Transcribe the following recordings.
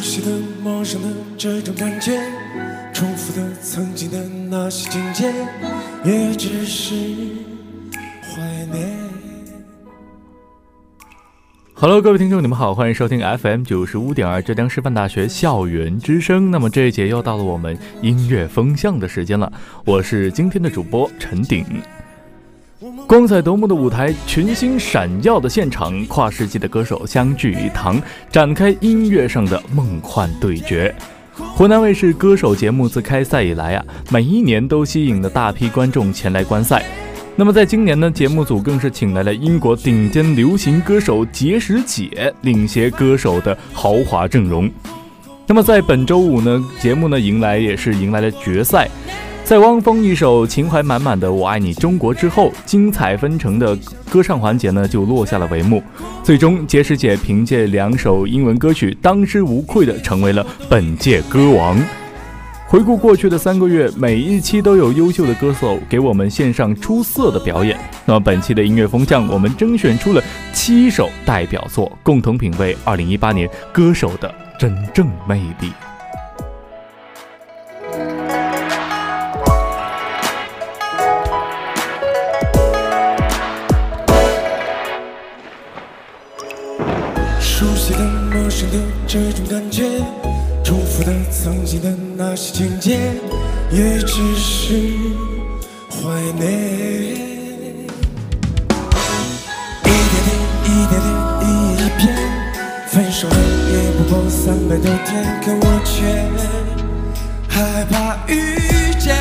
熟悉的、陌生的这种感觉，重复的曾经的那些情节，也只是怀念。Hello，各位听众，你们好，欢迎收听 FM 九十五点二浙江师范大学校园之声。那么这一节又到了我们音乐风向的时间了，我是今天的主播陈鼎。光彩夺目的舞台，群星闪耀的现场，跨世纪的歌手相聚一堂，展开音乐上的梦幻对决。湖南卫视歌手节目自开赛以来啊，每一年都吸引了大批观众前来观赛。那么在今年呢，节目组更是请来了英国顶尖流行歌手结石姐领衔歌手的豪华阵容。那么在本周五呢，节目呢迎来也是迎来了决赛。在汪峰一首情怀满满的《我爱你中国》之后，精彩纷呈的歌唱环节呢就落下了帷幕。最终，杰石姐凭借两首英文歌曲，当之无愧的成为了本届歌王。回顾过去的三个月，每一期都有优秀的歌手给我们献上出色的表演。那么本期的音乐风向，我们甄选出了七首代表作，共同品味2018年歌手的真正魅力。这种感觉，重复的曾经的那些情节，也只是怀念。一点点，一点点，一页一篇，分手了也不过三百多天，可我却害怕遇见。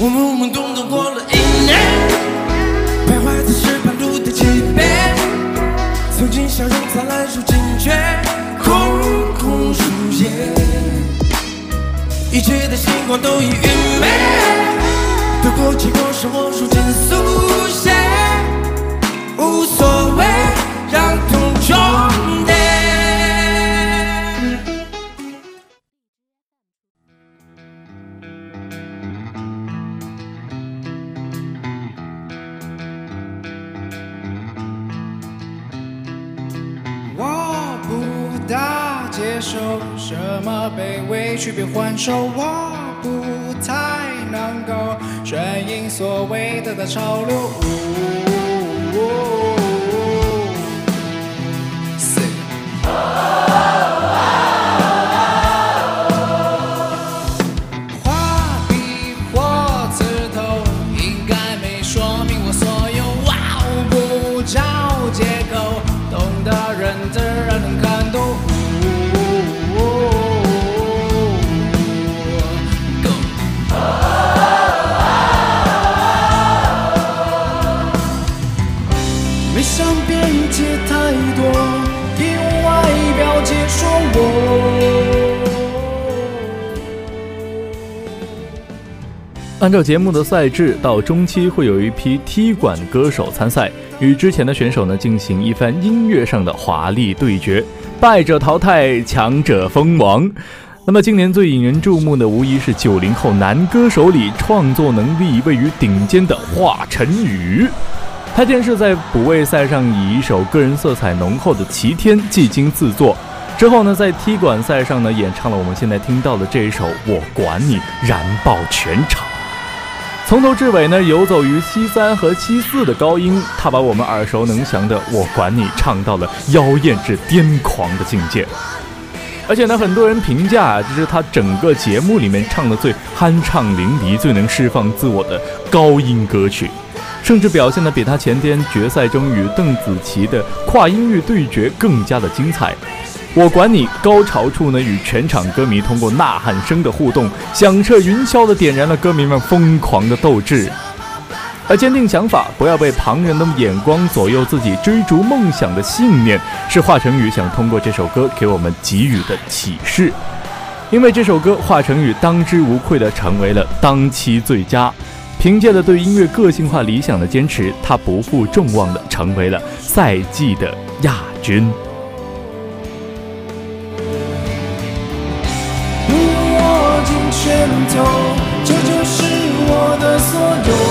我懵懵懂一切的星光都已陨灭，得过且过是我如今说，我不太能够顺应所谓的大潮流。按照节目的赛制，到中期会有一批踢馆歌手参赛，与之前的选手呢进行一番音乐上的华丽对决，败者淘汰，强者封王。那么今年最引人注目的，无疑是九零后男歌手里创作能力位于顶尖的华晨宇。他先是在补位赛上以一首个人色彩浓厚的《齐天》技惊四座，之后呢，在踢馆赛上呢演唱了我们现在听到的这一首《我管你》，燃爆全场。从头至尾呢，游走于七三和七四的高音，他把我们耳熟能详的《我管你》唱到了妖艳至癫狂的境界。而且呢，很多人评价这是他整个节目里面唱的最酣畅淋漓、最能释放自我的高音歌曲，甚至表现的比他前天决赛中与邓紫棋的跨音域对决更加的精彩。我管你高潮处呢，与全场歌迷通过呐喊声的互动，响彻云霄的点燃了歌迷们疯狂的斗志。而坚定想法，不要被旁人的眼光左右自己追逐梦想的信念，是华晨宇想通过这首歌给我们给予的启示。因为这首歌，华晨宇当之无愧地成为了当期最佳。凭借着对音乐个性化理想的坚持，他不负众望地成为了赛季的亚军。这就是我的所有。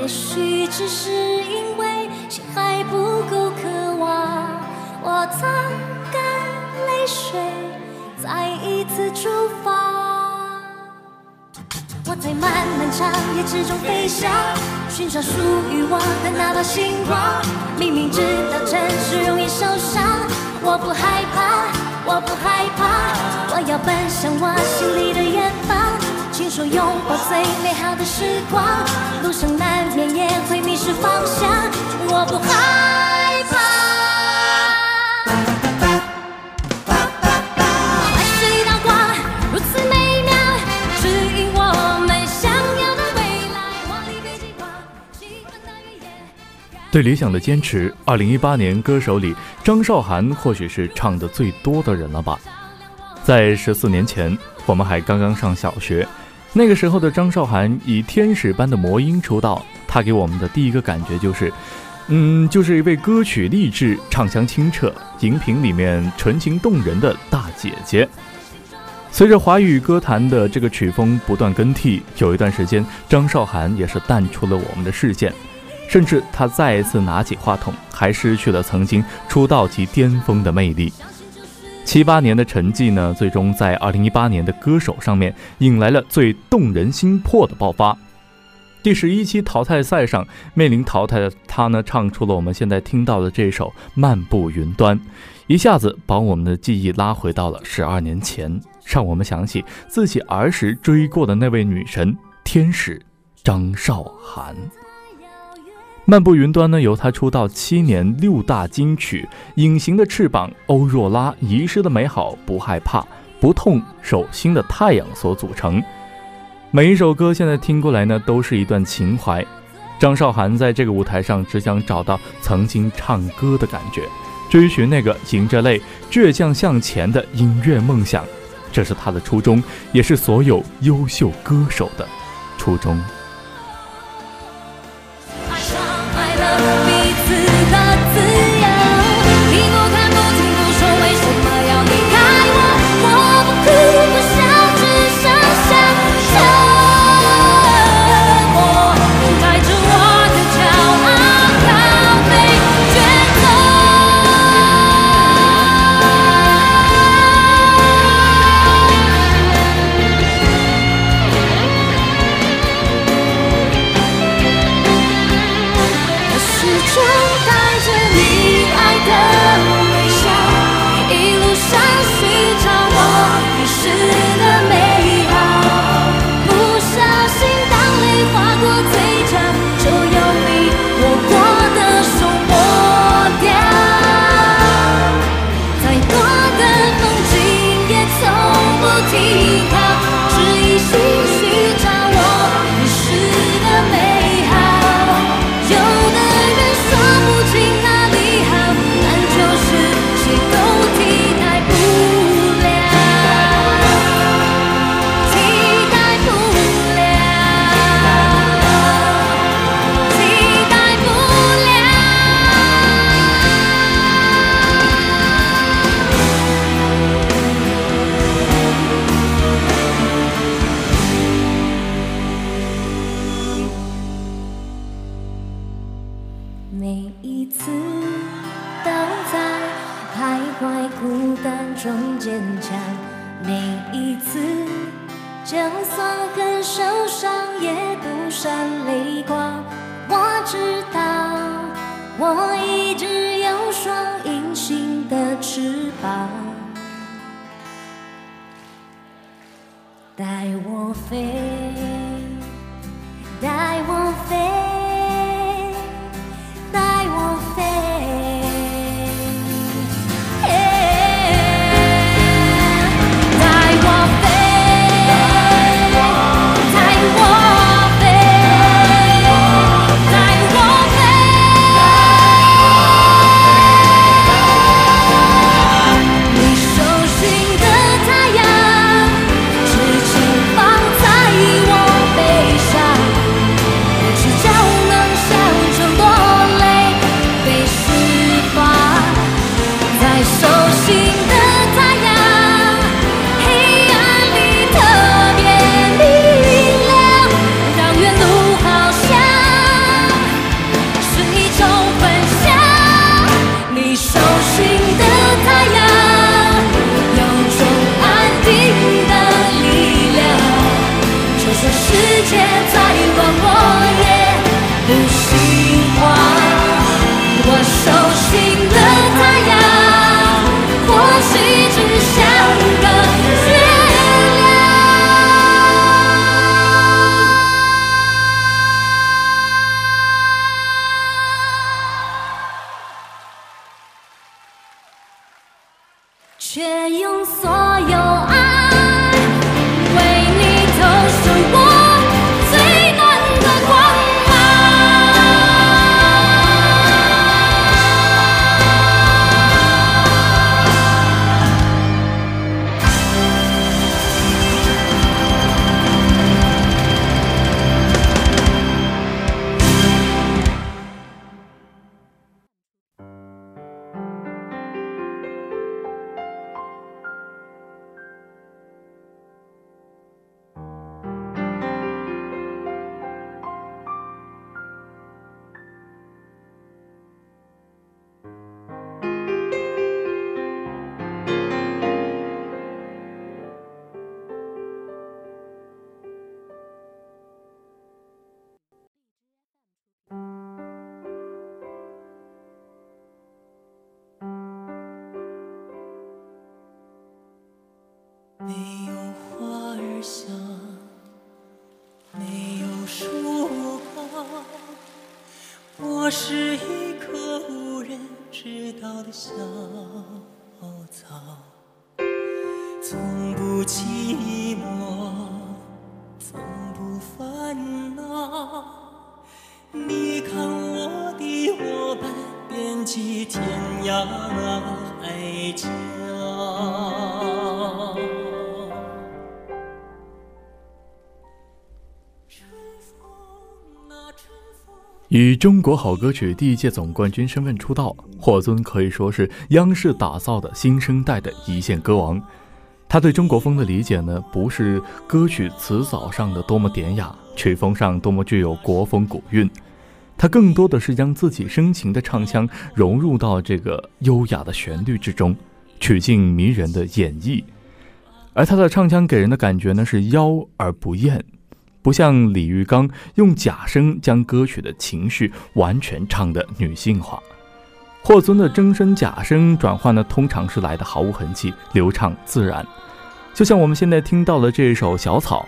也许只是因为心还不够渴望。我擦干泪水，再一次出发。我在漫漫长夜之中飞翔，寻找属于我的那道星光。明明知道真实容易受伤，我不害怕，我不害怕，我要奔向我心里的。拥抱最美好的时光，路上难免也会迷失方向，我不害怕。对理想的坚持，二零一八年歌手里，张韶涵或许是唱的最多的人了吧。在十四年前，我们还刚刚上小学，那个时候的张韶涵以天使般的魔音出道，她给我们的第一个感觉就是，嗯，就是一位歌曲励志、唱腔清澈、荧屏里面纯情动人的大姐姐。随着华语歌坛的这个曲风不断更替，有一段时间，张韶涵也是淡出了我们的视线。甚至她再一次拿起话筒，还失去了曾经出道即巅峰的魅力。七八年的沉寂呢，最终在二零一八年的歌手上面引来了最动人心魄的爆发。第十一期淘汰赛上面临淘汰的他呢，唱出了我们现在听到的这首《漫步云端》，一下子把我们的记忆拉回到了十二年前，让我们想起自己儿时追过的那位女神天使张韶涵。漫步云端呢，由他出道七年六大金曲《隐形的翅膀》《欧若拉》《遗失的美好》《不害怕》《不痛》《手心的太阳》所组成。每一首歌现在听过来呢，都是一段情怀。张韶涵在这个舞台上，只想找到曾经唱歌的感觉，追寻那个迎着泪倔强向前的音乐梦想。这是他的初衷，也是所有优秀歌手的初衷。手心的我是一颗无人知道的小以中国好歌曲第一届总冠军身份出道，霍尊可以说是央视打造的新生代的一线歌王。他对中国风的理解呢，不是歌曲词藻上的多么典雅，曲风上多么具有国风古韵，他更多的是将自己深情的唱腔融入到这个优雅的旋律之中，曲径迷人的演绎。而他的唱腔给人的感觉呢，是妖而不艳。不像李玉刚用假声将歌曲的情绪完全唱得女性化，霍尊的真声假声转换呢，通常是来的毫无痕迹、流畅自然。就像我们现在听到的这首《小草》，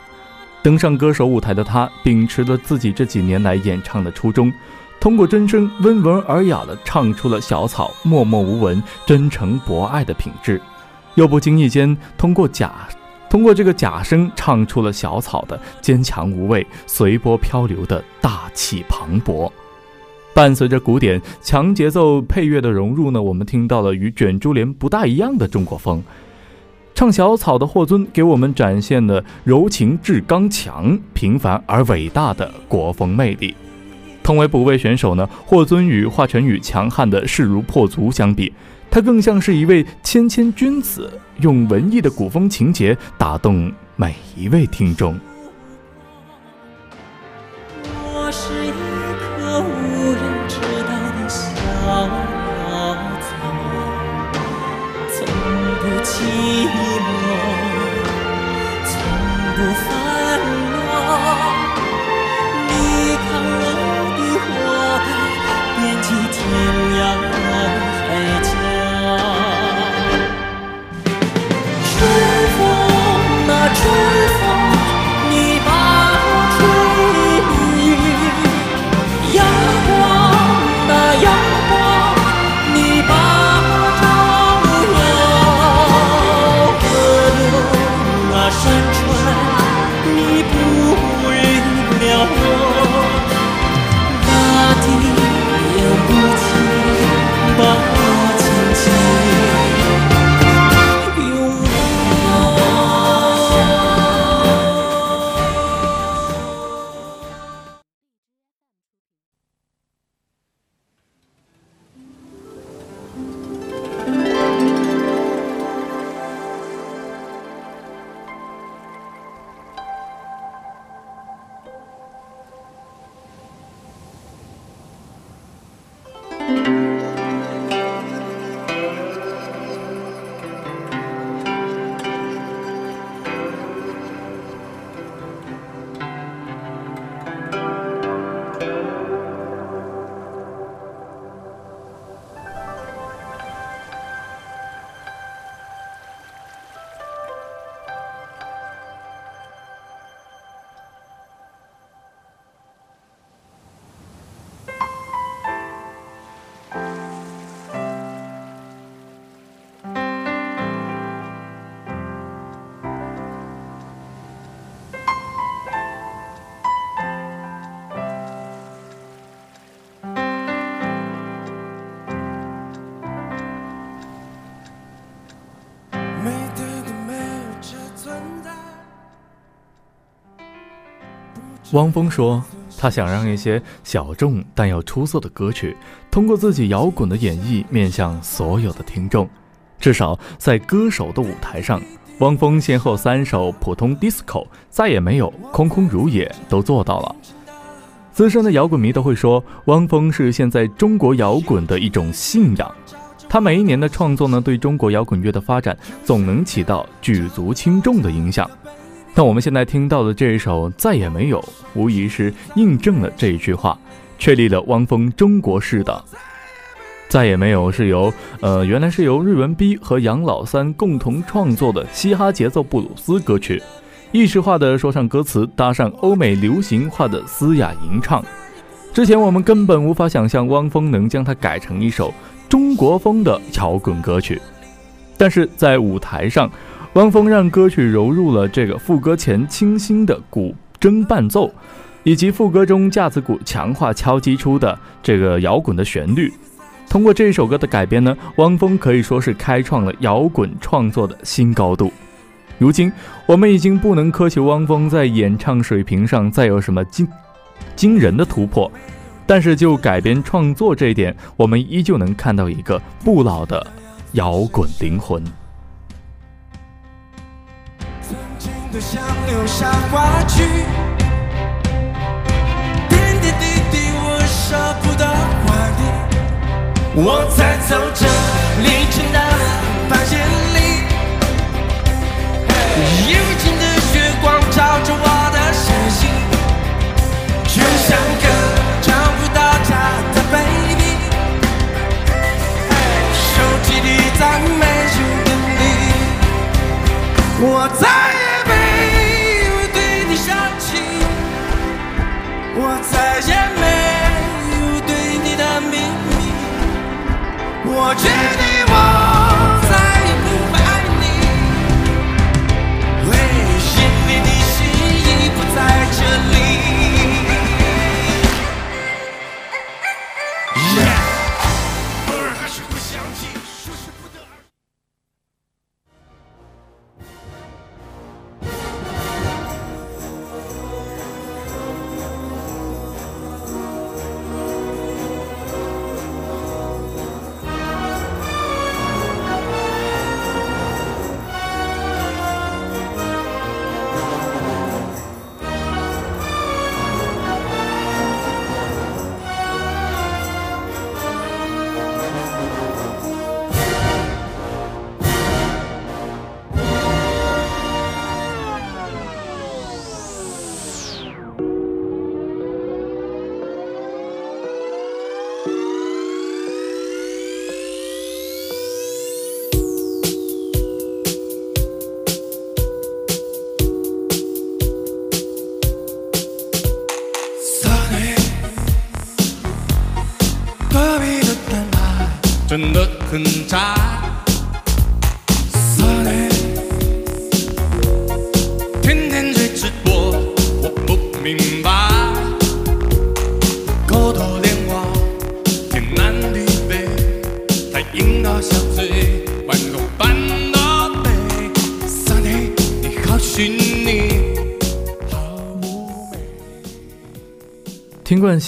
登上歌手舞台的他，秉持了自己这几年来演唱的初衷，通过真声温文尔雅地唱出了小草默默无闻、真诚博爱的品质，又不经意间通过假。通过这个假声唱出了小草的坚强无畏、随波漂流的大气磅礴。伴随着古典强节奏配乐的融入呢，我们听到了与卷珠帘不大一样的中国风。唱小草的霍尊给我们展现了柔情至刚强、平凡而伟大的国风魅力。同为补位选手呢，霍尊与华晨宇强悍的势如破竹相比。他更像是一位谦谦君子，用文艺的古风情节打动每一位听众。没汪峰说，他想让一些小众但又出色的歌曲，通过自己摇滚的演绎，面向所有的听众。至少在歌手的舞台上，汪峰先后三首普通 disco，再也没有空空如也，都做到了。资深的摇滚迷都会说，汪峰是现在中国摇滚的一种信仰。他每一年的创作呢，对中国摇滚乐的发展总能起到举足轻重的影响。那我们现在听到的这一首《再也没有》，无疑是印证了这一句话，确立了汪峰中国式的《再也没有》是由呃原来是由日文 B 和杨老三共同创作的嘻哈节奏布鲁斯歌曲，意识化的说唱歌词搭上欧美流行化的嘶哑吟唱。之前我们根本无法想象汪峰能将它改成一首中国风的摇滚歌曲，但是在舞台上。汪峰让歌曲融入了这个副歌前清新的古筝伴奏，以及副歌中架子鼓强化敲击出的这个摇滚的旋律。通过这首歌的改编呢，汪峰可以说是开创了摇滚创作的新高度。如今，我们已经不能苛求汪峰在演唱水平上再有什么惊惊人的突破，但是就改编创作这一点，我们依旧能看到一个不老的摇滚灵魂。都想留下话剧，点点滴滴我舍不得怀念。我在走着凌晨的房间里，幽静的月光照着我的身心，就像个找不到家的 baby，手机里再没有的你，我在。我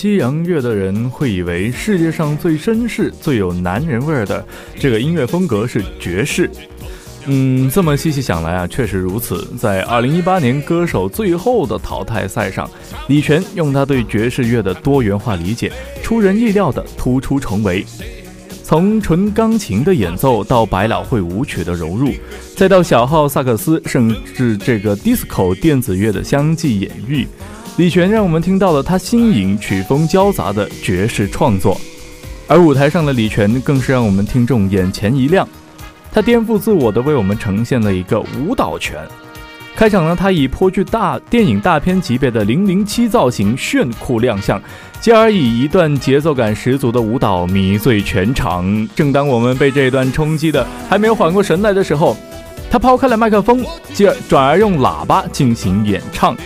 西洋乐的人会以为世界上最绅士、最有男人味儿的这个音乐风格是爵士。嗯，这么细细想来啊，确实如此。在2018年歌手最后的淘汰赛上，李泉用他对爵士乐的多元化理解，出人意料的突出重围。从纯钢琴的演奏到百老汇舞曲的融入，再到小号萨克斯，甚至这个 disco 电子乐的相继演绎，李泉让我们听到了他新颖、曲风交杂的爵士创作。而舞台上的李泉更是让我们听众眼前一亮。他颠覆自我的为我们呈现了一个舞蹈拳。开场呢，他以颇具大电影大片级别的零零七造型炫酷亮相，继而以一段节奏感十足的舞蹈迷醉全场。正当我们被这段冲击的还没有缓过神来的时候，他抛开了麦克风，继而转而用喇叭进行演唱。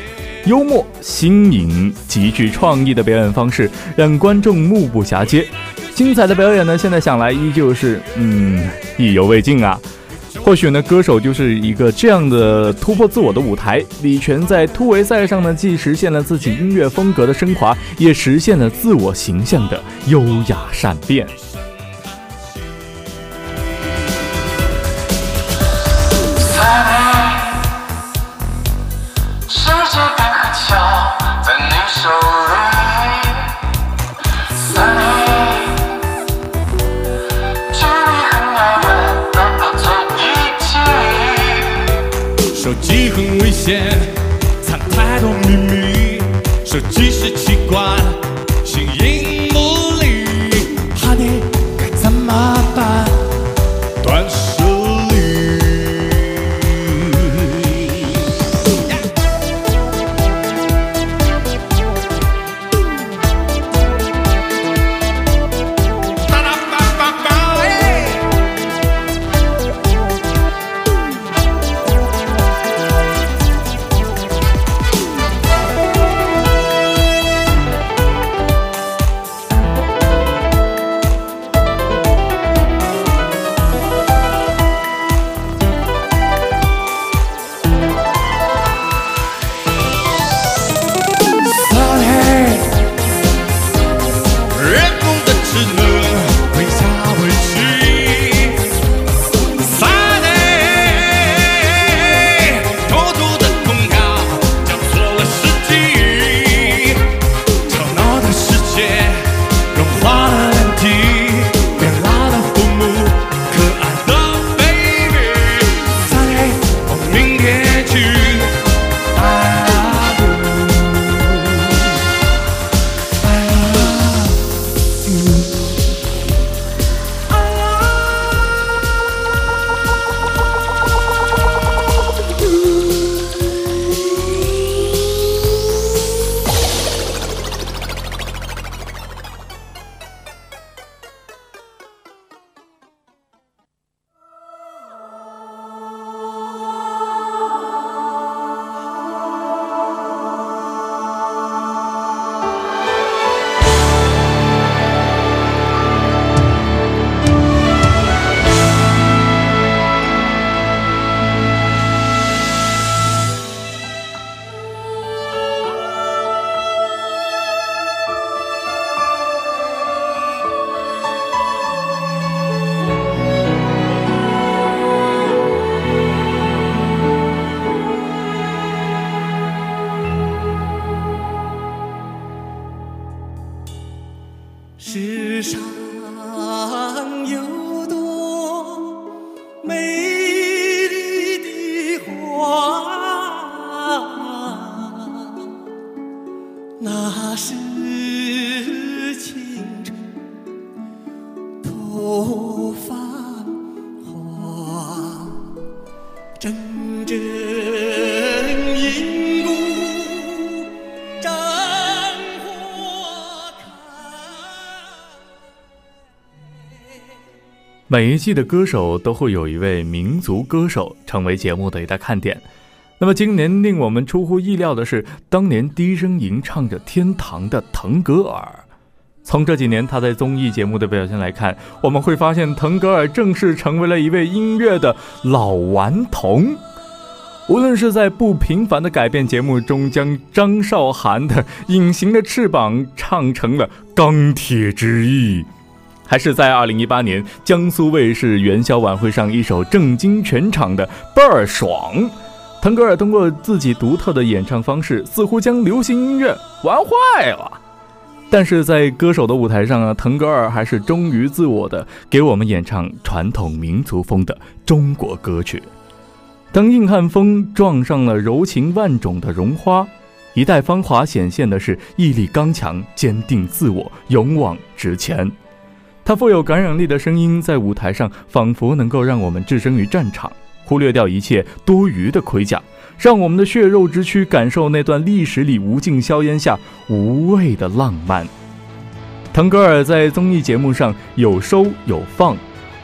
幽默、新颖、极具创意的表演方式让观众目不暇接。精彩的表演呢，现在想来依旧是嗯意犹未尽啊。或许呢，歌手就是一个这样的突破自我的舞台。李泉在突围赛上呢，既实现了自己音乐风格的升华，也实现了自我形象的优雅善变。每一季的歌手都会有一位民族歌手成为节目的一大看点。那么今年令我们出乎意料的是，当年低声吟唱着《天堂》的腾格尔，从这几年他在综艺节目的表现来看，我们会发现腾格尔正式成为了一位音乐的老顽童。无论是在不平凡的改变节目中，将张韶涵的《隐形的翅膀》唱成了《钢铁之翼》，还是在2018年江苏卫视元宵晚会上一首震惊全场的《倍儿爽》，腾格尔通过自己独特的演唱方式，似乎将流行音乐玩坏了。但是在歌手的舞台上啊，腾格尔还是忠于自我的，给我们演唱传统民族风的中国歌曲。当硬汉风撞上了柔情万种的绒花，一代芳华显现的是毅力刚强、坚定自我、勇往直前。他富有感染力的声音在舞台上仿佛能够让我们置身于战场，忽略掉一切多余的盔甲。让我们的血肉之躯感受那段历史里无尽硝烟下无畏的浪漫。腾格尔在综艺节目上有收有放，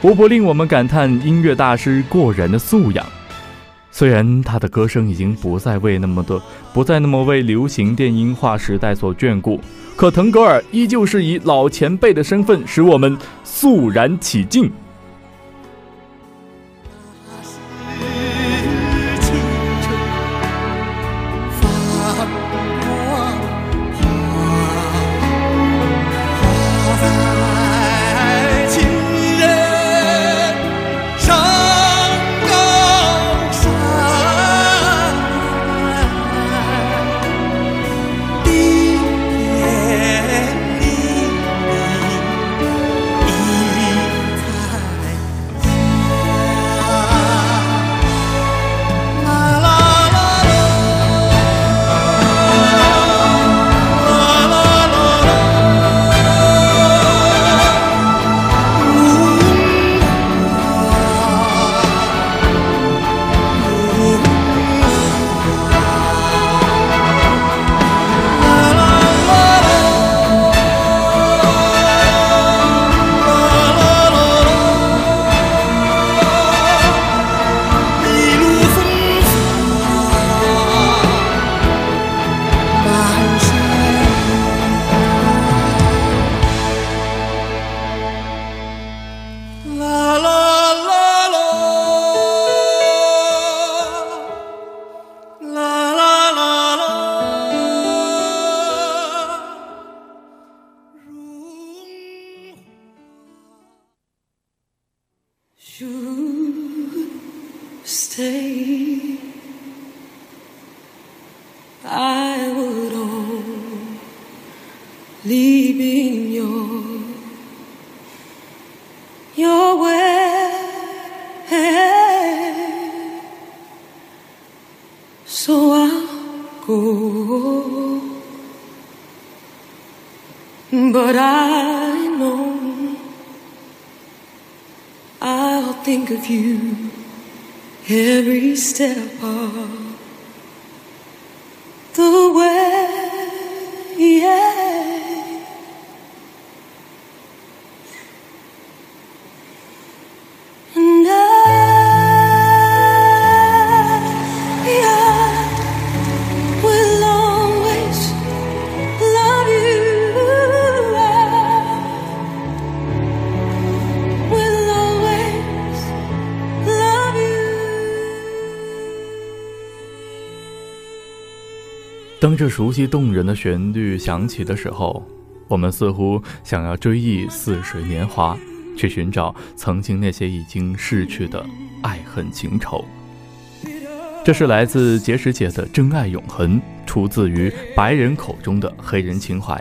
无不令我们感叹音乐大师过人的素养。虽然他的歌声已经不再为那么的，不再那么为流行电音化时代所眷顾，可腾格尔依旧是以老前辈的身份，使我们肃然起敬。You stay. I would only be in your your way. So I'll go, but I. think of you every step of 当这熟悉动人的旋律响起的时候，我们似乎想要追忆似水年华，去寻找曾经那些已经逝去的爱恨情仇。这是来自结石姐的《真爱永恒》，出自于白人口中的黑人情怀。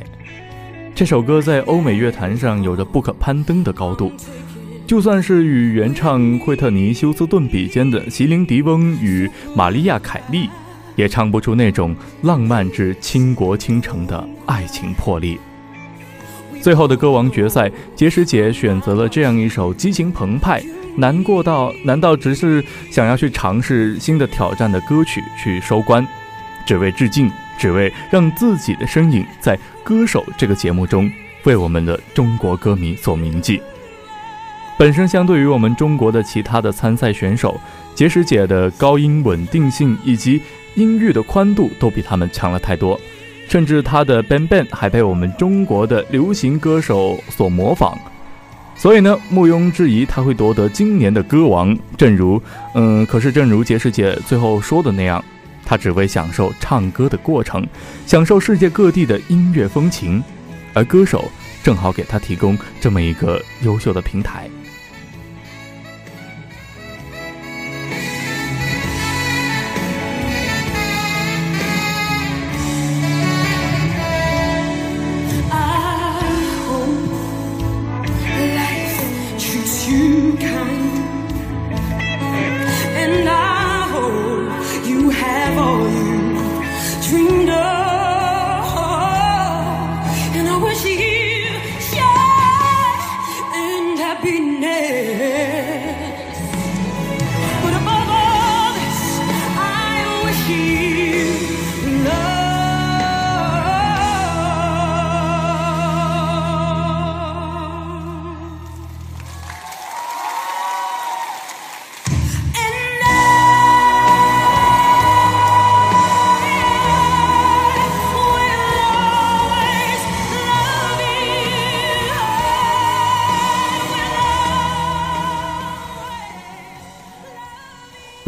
这首歌在欧美乐坛上有着不可攀登的高度，就算是与原唱惠特尼·休斯顿比肩的席琳·迪翁与玛丽亚·凯莉，也唱不出那种浪漫至倾国倾城的爱情魄力。最后的歌王决赛，结石姐选择了这样一首激情澎湃、难过到难道只是想要去尝试新的挑战的歌曲去收官，只为致敬，只为让自己的身影在《歌手》这个节目中为我们的中国歌迷所铭记。本身相对于我们中国的其他的参赛选手，结石姐的高音稳定性以及音域的宽度都比他们强了太多。甚至他的 Bang Bang 还被我们中国的流行歌手所模仿。所以呢，毋庸置疑，他会夺得今年的歌王。正如，嗯，可是正如杰士姐最后说的那样，他只为享受唱歌的过程，享受世界各地的音乐风情，而歌手正好给他提供这么一个优秀的平台。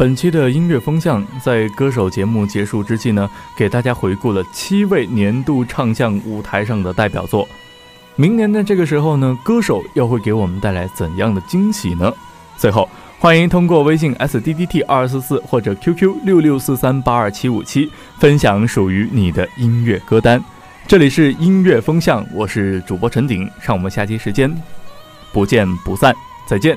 本期的音乐风向在歌手节目结束之际呢，给大家回顾了七位年度唱将舞台上的代表作。明年的这个时候呢，歌手又会给我们带来怎样的惊喜呢？最后，欢迎通过微信 s d d t 二四四或者 QQ 六六四三八二七五七分享属于你的音乐歌单。这里是音乐风向，我是主播陈鼎，让我们下期时间不见不散，再见。